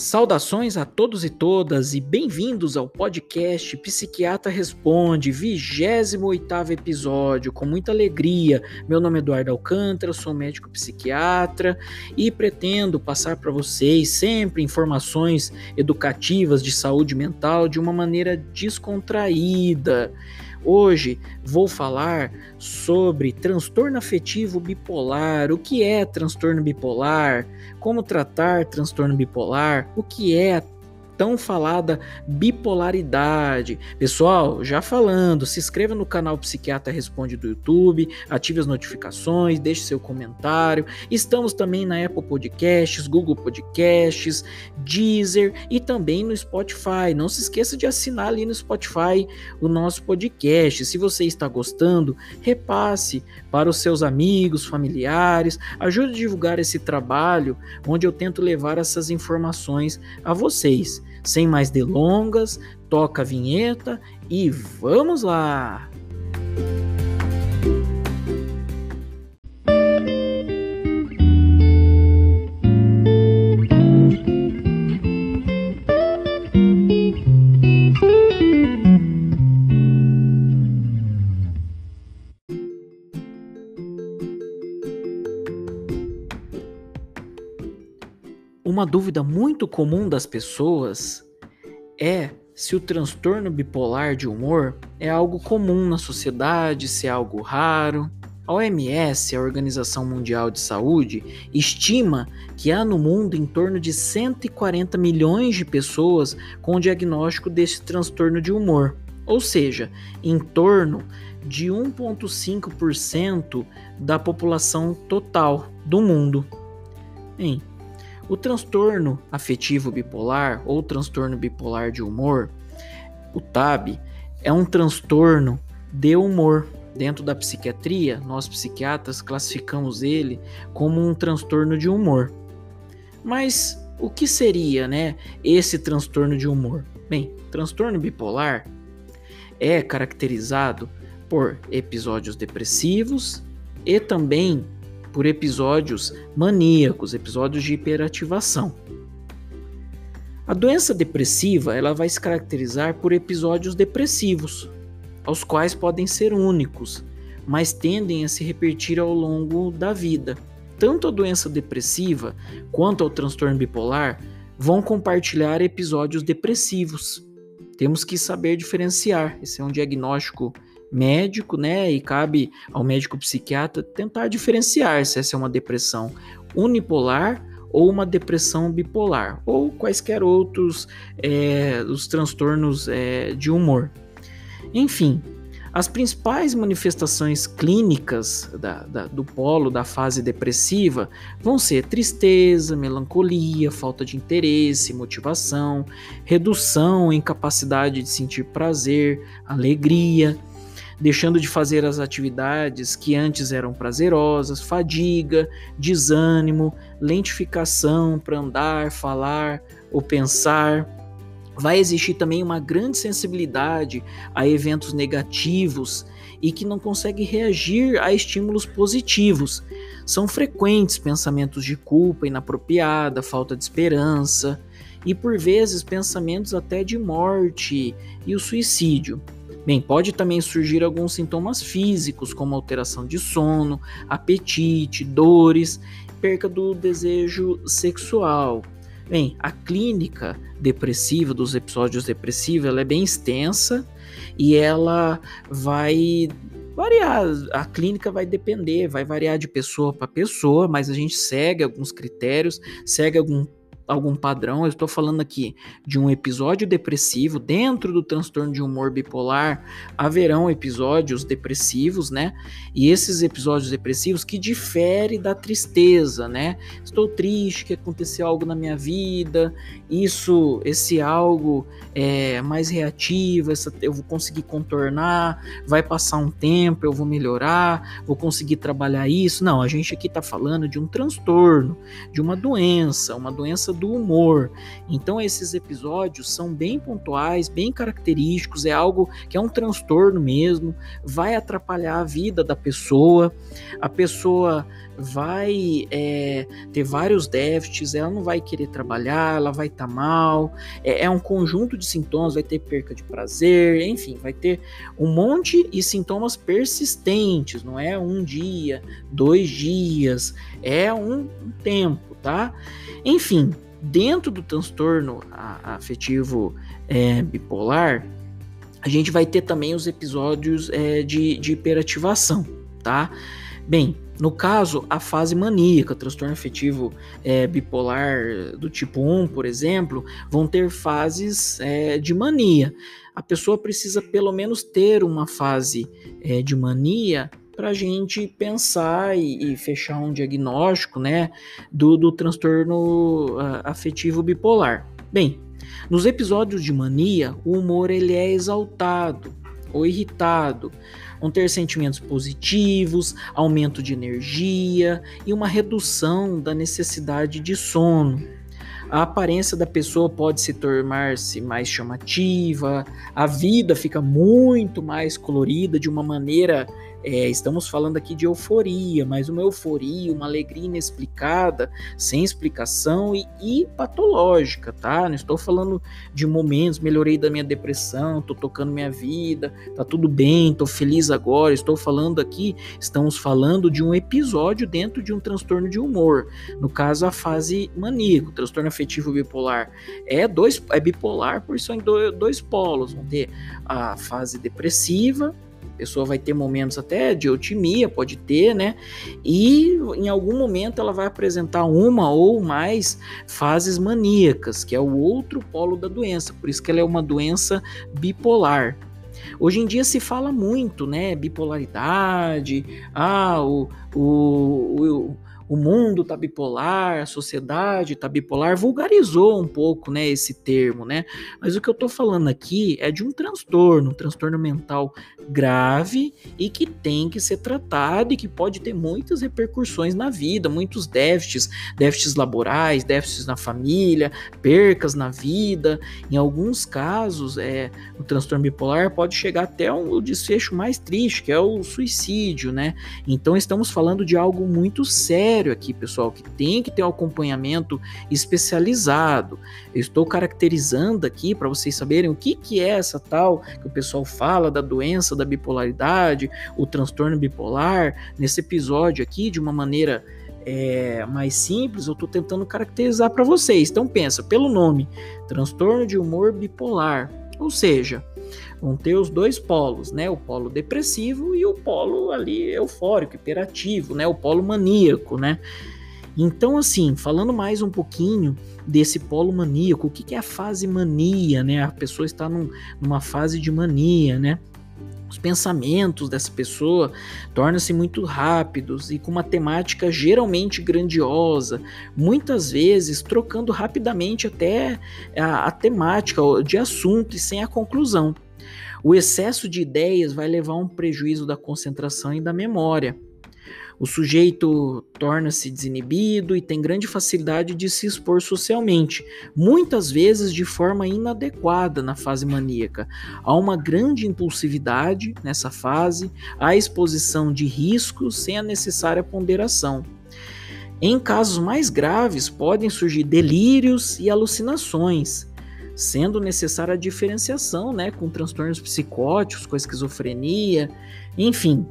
Saudações a todos e todas e bem-vindos ao podcast Psiquiatra Responde, 28 episódio, com muita alegria. Meu nome é Eduardo Alcântara, sou médico psiquiatra e pretendo passar para vocês sempre informações educativas de saúde mental de uma maneira descontraída. Hoje vou falar sobre transtorno afetivo bipolar, o que é transtorno bipolar, como tratar transtorno bipolar, o que é tão falada bipolaridade. Pessoal, já falando, se inscreva no canal Psiquiatra Responde do YouTube, ative as notificações, deixe seu comentário. Estamos também na Apple Podcasts, Google Podcasts, Deezer e também no Spotify. Não se esqueça de assinar ali no Spotify o nosso podcast. Se você está gostando, repasse para os seus amigos, familiares, ajude a divulgar esse trabalho onde eu tento levar essas informações a vocês. Sem mais delongas, toca a vinheta e vamos lá! Uma dúvida muito comum das pessoas é se o transtorno bipolar de humor é algo comum na sociedade, se é algo raro. A OMS, a Organização Mundial de Saúde, estima que há no mundo em torno de 140 milhões de pessoas com diagnóstico desse transtorno de humor, ou seja, em torno de 1,5% da população total do mundo. Bem, o transtorno afetivo bipolar ou transtorno bipolar de humor, o TAB, é um transtorno de humor. Dentro da psiquiatria, nós psiquiatras classificamos ele como um transtorno de humor. Mas o que seria, né, esse transtorno de humor? Bem, transtorno bipolar é caracterizado por episódios depressivos e também por episódios maníacos, episódios de hiperativação. A doença depressiva ela vai se caracterizar por episódios depressivos, aos quais podem ser únicos, mas tendem a se repetir ao longo da vida. Tanto a doença depressiva quanto o transtorno bipolar vão compartilhar episódios depressivos. Temos que saber diferenciar. Esse é um diagnóstico médico, né? E cabe ao médico psiquiatra tentar diferenciar se essa é uma depressão unipolar ou uma depressão bipolar, ou quaisquer outros é, os transtornos é, de humor. Enfim, as principais manifestações clínicas da, da, do polo da fase depressiva vão ser tristeza, melancolia, falta de interesse, motivação, redução em capacidade de sentir prazer, alegria, deixando de fazer as atividades que antes eram prazerosas, fadiga, desânimo, lentificação para andar, falar ou pensar. Vai existir também uma grande sensibilidade a eventos negativos e que não consegue reagir a estímulos positivos. São frequentes pensamentos de culpa inapropriada, falta de esperança e por vezes pensamentos até de morte e o suicídio. Bem, pode também surgir alguns sintomas físicos, como alteração de sono, apetite, dores, perca do desejo sexual. Bem, a clínica depressiva dos episódios depressivos ela é bem extensa e ela vai variar. A clínica vai depender, vai variar de pessoa para pessoa, mas a gente segue alguns critérios, segue algum algum padrão. Eu estou falando aqui de um episódio depressivo. Dentro do transtorno de humor bipolar, haverão episódios depressivos, né? E esses episódios depressivos que diferem da tristeza, né? Estou triste que aconteceu algo na minha vida, isso, esse algo é mais reativo, essa, eu vou conseguir contornar, vai passar um tempo, eu vou melhorar, vou conseguir trabalhar isso. Não, a gente aqui está falando de um transtorno, de uma doença, uma doença do humor. Então esses episódios são bem pontuais, bem característicos, é algo que é um transtorno mesmo, vai atrapalhar a vida da pessoa, a pessoa vai é, ter vários déficits, ela não vai querer trabalhar, ela vai estar tá mal, é, é, um conjunto de sintomas, vai ter perca de prazer, enfim, vai ter um monte de sintomas persistentes, não é um dia, dois dias, é um, um tempo, tá? Enfim, dentro do transtorno afetivo é, bipolar, a gente vai ter também os episódios é, de, de hiperativação, tá? Bem, no caso, a fase maníaca, transtorno afetivo é, bipolar do tipo 1, por exemplo, vão ter fases é, de mania. A pessoa precisa pelo menos ter uma fase é, de mania para a gente pensar e, e, fechar um diagnóstico né, do, do transtorno uh, afetivo bipolar. Bem, nos episódios de mania, o humor ele é exaltado ou irritado vão ter sentimentos positivos, aumento de energia e uma redução da necessidade de sono. A aparência da pessoa pode se tornar-se mais chamativa, a vida fica muito mais colorida de uma maneira é, estamos falando aqui de euforia, mas uma euforia, uma alegria inexplicada, sem explicação e, e, patológica, tá? Não estou falando de momentos, melhorei da minha depressão, tô tocando minha vida, tá tudo bem, tô feliz agora. Estou falando aqui, estamos falando de um episódio dentro de um transtorno de humor. No caso, a fase maníaco, transtorno afetivo bipolar. É dois, é bipolar por são dois polos. Vão ter a fase depressiva pessoa vai ter momentos até de otimia, pode ter, né? E em algum momento ela vai apresentar uma ou mais fases maníacas, que é o outro polo da doença, por isso que ela é uma doença bipolar. Hoje em dia se fala muito, né? Bipolaridade, ah, o, o, o o mundo tá bipolar, a sociedade tá bipolar, vulgarizou um pouco, né, esse termo, né? Mas o que eu tô falando aqui é de um transtorno, um transtorno mental grave e que tem que ser tratado e que pode ter muitas repercussões na vida, muitos déficits, déficits laborais, déficits na família, percas na vida. Em alguns casos, é, o transtorno bipolar pode chegar até o desfecho mais triste, que é o suicídio, né? Então estamos falando de algo muito sério sério aqui, pessoal, que tem que ter um acompanhamento especializado. Eu estou caracterizando aqui para vocês saberem o que, que é essa tal que o pessoal fala da doença da bipolaridade, o transtorno bipolar. Nesse episódio aqui, de uma maneira é, mais simples, eu estou tentando caracterizar para vocês. Então pensa, pelo nome, transtorno de humor bipolar, ou seja, vão ter os dois polos, né? O polo depressivo e o polo ali eufórico, hiperativo, né? O polo maníaco, né? Então, assim, falando mais um pouquinho desse polo maníaco, o que, que é a fase mania, né? A pessoa está num, numa fase de mania, né? Os pensamentos dessa pessoa tornam-se muito rápidos e com uma temática geralmente grandiosa, muitas vezes trocando rapidamente até a, a temática de assunto e sem a conclusão. O excesso de ideias vai levar a um prejuízo da concentração e da memória. O sujeito torna-se desinibido e tem grande facilidade de se expor socialmente, muitas vezes de forma inadequada na fase maníaca. Há uma grande impulsividade nessa fase, há exposição de riscos sem a necessária ponderação. Em casos mais graves, podem surgir delírios e alucinações, sendo necessária a diferenciação né, com transtornos psicóticos, com a esquizofrenia, enfim.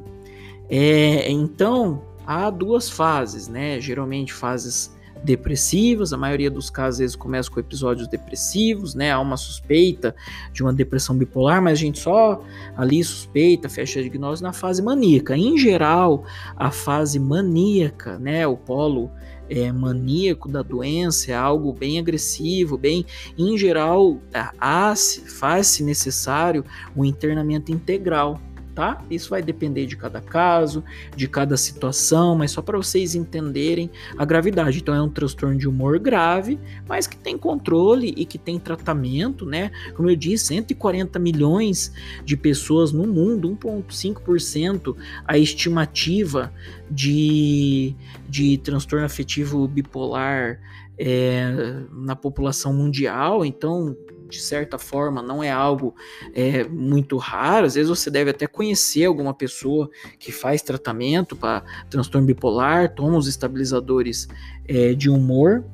É, então, há duas fases, né? Geralmente fases depressivas, a maioria dos casos às vezes começa com episódios depressivos, né? Há uma suspeita de uma depressão bipolar, mas a gente só ali suspeita, fecha a diagnóstico na fase maníaca. Em geral, a fase maníaca, né, o polo é, maníaco da doença, é algo bem agressivo, bem, em geral, faz-se necessário o um internamento integral. Tá? Isso vai depender de cada caso, de cada situação, mas só para vocês entenderem a gravidade. Então é um transtorno de humor grave, mas que tem controle e que tem tratamento, né? Como eu disse, 140 milhões de pessoas no mundo, 1,5% a estimativa de, de transtorno afetivo bipolar é, na população mundial, então de certa forma não é algo é, muito raro. Às vezes você deve até conhecer alguma pessoa que faz tratamento para transtorno bipolar, toma os estabilizadores é, de humor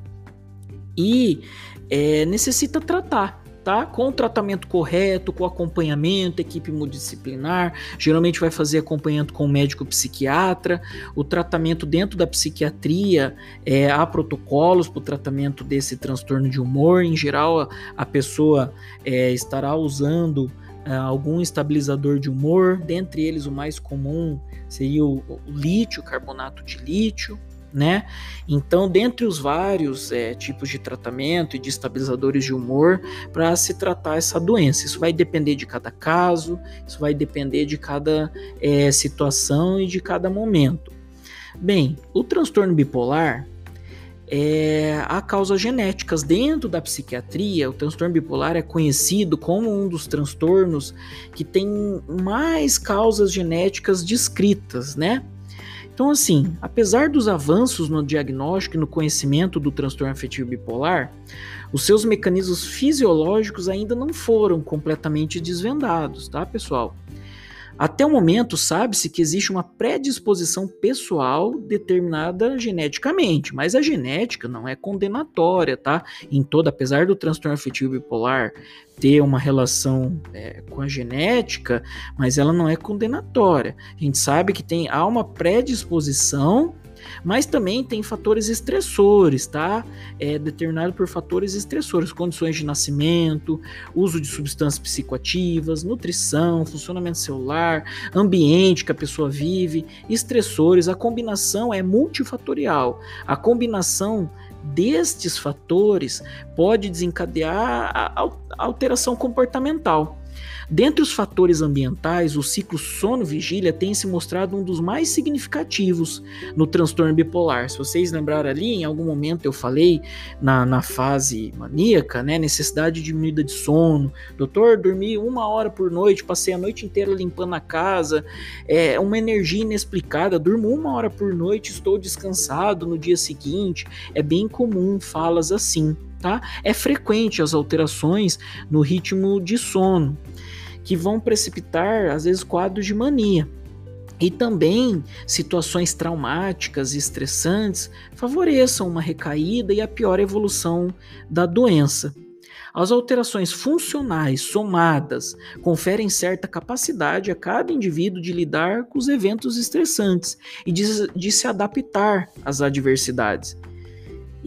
e é, necessita tratar tá? Com o tratamento correto, com acompanhamento, equipe multidisciplinar, geralmente vai fazer acompanhamento com o médico psiquiatra. O tratamento dentro da psiquiatria, é, há protocolos para o tratamento desse transtorno de humor. Em geral, a, a pessoa é, estará usando é, algum estabilizador de humor, dentre eles o mais comum seria o, o lítio, carbonato de lítio né? Então, dentre os vários é, tipos de tratamento e de estabilizadores de humor para se tratar essa doença, isso vai depender de cada caso, isso vai depender de cada é, situação e de cada momento. Bem, o transtorno bipolar é, há causas genéticas. Dentro da psiquiatria, o transtorno bipolar é conhecido como um dos transtornos que tem mais causas genéticas descritas, né? Então, assim, apesar dos avanços no diagnóstico e no conhecimento do transtorno afetivo bipolar, os seus mecanismos fisiológicos ainda não foram completamente desvendados, tá, pessoal? Até o momento, sabe-se que existe uma predisposição pessoal determinada geneticamente, mas a genética não é condenatória, tá? Em toda, apesar do transtorno afetivo bipolar ter uma relação é, com a genética, mas ela não é condenatória. A gente sabe que tem há uma predisposição mas também tem fatores estressores, tá? É determinado por fatores estressores, condições de nascimento, uso de substâncias psicoativas, nutrição, funcionamento celular, ambiente que a pessoa vive, estressores. A combinação é multifatorial. A combinação destes fatores pode desencadear a alteração comportamental. Dentre os fatores ambientais, o ciclo sono-vigília tem se mostrado um dos mais significativos no transtorno bipolar. Se vocês lembrarem ali, em algum momento eu falei na, na fase maníaca, né, necessidade diminuída de sono. Doutor, dormi uma hora por noite, passei a noite inteira limpando a casa, é uma energia inexplicada, durmo uma hora por noite, estou descansado no dia seguinte. É bem comum falas assim. Tá? É frequente as alterações no ritmo de sono que vão precipitar, às vezes, quadros de mania. E também situações traumáticas e estressantes favoreçam uma recaída e a pior evolução da doença. As alterações funcionais somadas conferem certa capacidade a cada indivíduo de lidar com os eventos estressantes e de, de se adaptar às adversidades.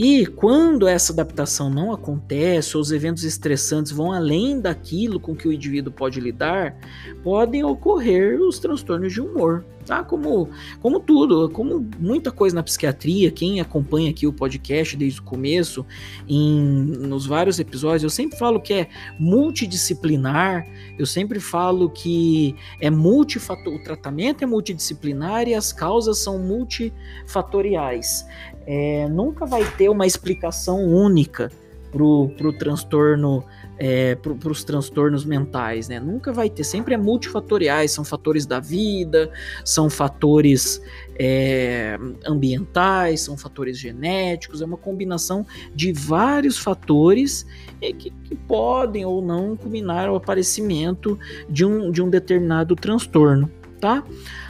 E quando essa adaptação não acontece, ou os eventos estressantes vão além daquilo com que o indivíduo pode lidar, podem ocorrer os transtornos de humor, tá? Como, como tudo, como muita coisa na psiquiatria, quem acompanha aqui o podcast desde o começo, em, nos vários episódios, eu sempre falo que é multidisciplinar, eu sempre falo que é multifator, o tratamento é multidisciplinar e as causas são multifatoriais é, nunca vai ter uma explicação única para o transtorno, é, para os transtornos mentais, né? Nunca vai ter, sempre é multifatoriais, são fatores da vida, são fatores é, ambientais, são fatores genéticos, é uma combinação de vários fatores é, que, que, podem ou não culminar ao aparecimento de um, de um determinado transtorno, tá?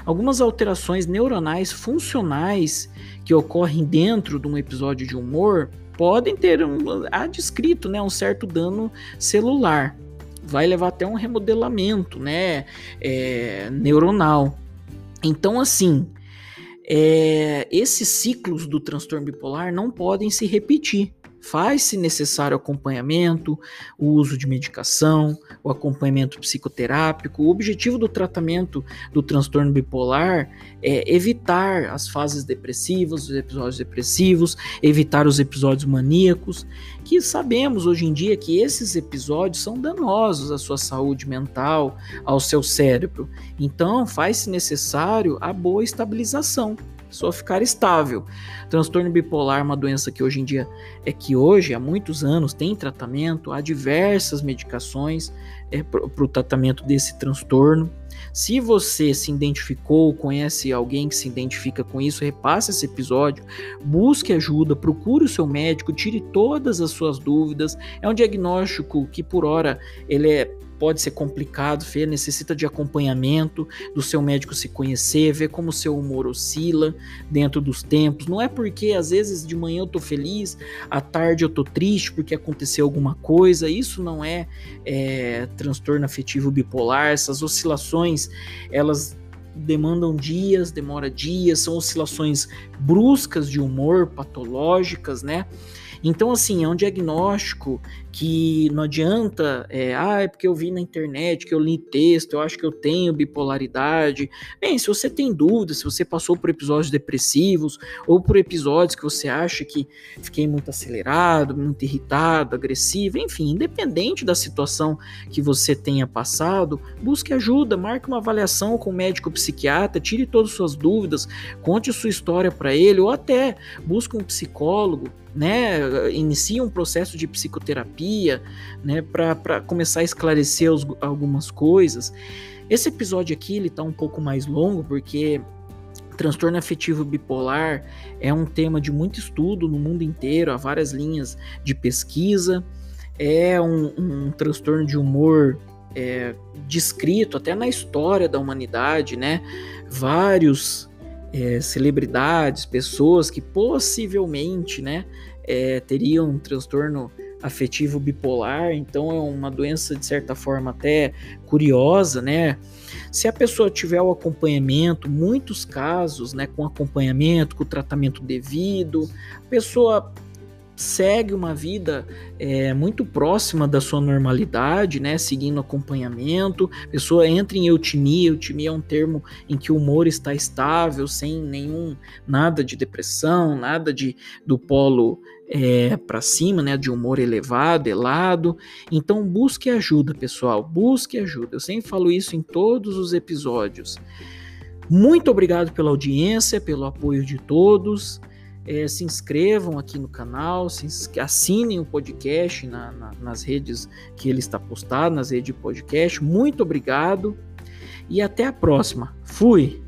Algumas alterações neuronais funcionais que ocorrem dentro de um episódio de humor podem ter um, há descrito né, um certo dano celular. Vai levar até um remodelamento né, é, neuronal. Então, assim, é, esses ciclos do transtorno bipolar não podem se repetir. Faz-se necessário acompanhamento, o uso de medicação, o acompanhamento psicoterápico. O objetivo do tratamento do transtorno bipolar é evitar as fases depressivas, os episódios depressivos, evitar os episódios maníacos, que sabemos hoje em dia que esses episódios são danosos à sua saúde mental, ao seu cérebro. Então, faz-se necessário a boa estabilização pessoa ficar estável. Transtorno bipolar é uma doença que hoje em dia é que hoje, há muitos anos, tem tratamento, há diversas medicações é, para o tratamento desse transtorno. Se você se identificou, conhece alguém que se identifica com isso, repasse esse episódio, busque ajuda, procure o seu médico, tire todas as suas dúvidas. É um diagnóstico que por hora ele é pode ser complicado, Fê, necessita de acompanhamento, do seu médico se conhecer, ver como o seu humor oscila dentro dos tempos. Não é porque às vezes de manhã eu tô feliz, à tarde eu tô triste porque aconteceu alguma coisa. Isso não é, é transtorno afetivo bipolar. Essas oscilações, elas demandam dias, demora dias, são oscilações bruscas de humor, patológicas, né? Então, assim, é um diagnóstico que não adianta, é, ah, é porque eu vi na internet, que eu li texto, eu acho que eu tenho bipolaridade. Bem, se você tem dúvidas, se você passou por episódios depressivos ou por episódios que você acha que fiquei muito acelerado, muito irritado, agressivo, enfim, independente da situação que você tenha passado, busque ajuda, marque uma avaliação com o médico psiquiatra, tire todas as suas dúvidas, conte sua história para ele ou até busque um psicólogo né, inicia um processo de psicoterapia, né, para começar a esclarecer os, algumas coisas. Esse episódio aqui ele tá um pouco mais longo porque transtorno afetivo bipolar é um tema de muito estudo no mundo inteiro, há várias linhas de pesquisa. É um, um transtorno de humor é, descrito até na história da humanidade, né? Vários é, celebridades, pessoas que possivelmente né, é, teriam um transtorno afetivo bipolar, então é uma doença de certa forma até curiosa, né? Se a pessoa tiver o acompanhamento, muitos casos, né, com acompanhamento, com tratamento devido, a pessoa segue uma vida é, muito próxima da sua normalidade, né, seguindo acompanhamento, a pessoa entra em eutimia, eutimia é um termo em que o humor está estável, sem nenhum, nada de depressão, nada de do polo é, para cima, né, de humor elevado, elado, então busque ajuda, pessoal, busque ajuda, eu sempre falo isso em todos os episódios. Muito obrigado pela audiência, pelo apoio de todos é, se inscrevam aqui no canal, se assinem o podcast na, na, nas redes que ele está postado, nas redes de podcast. Muito obrigado e até a próxima. Fui!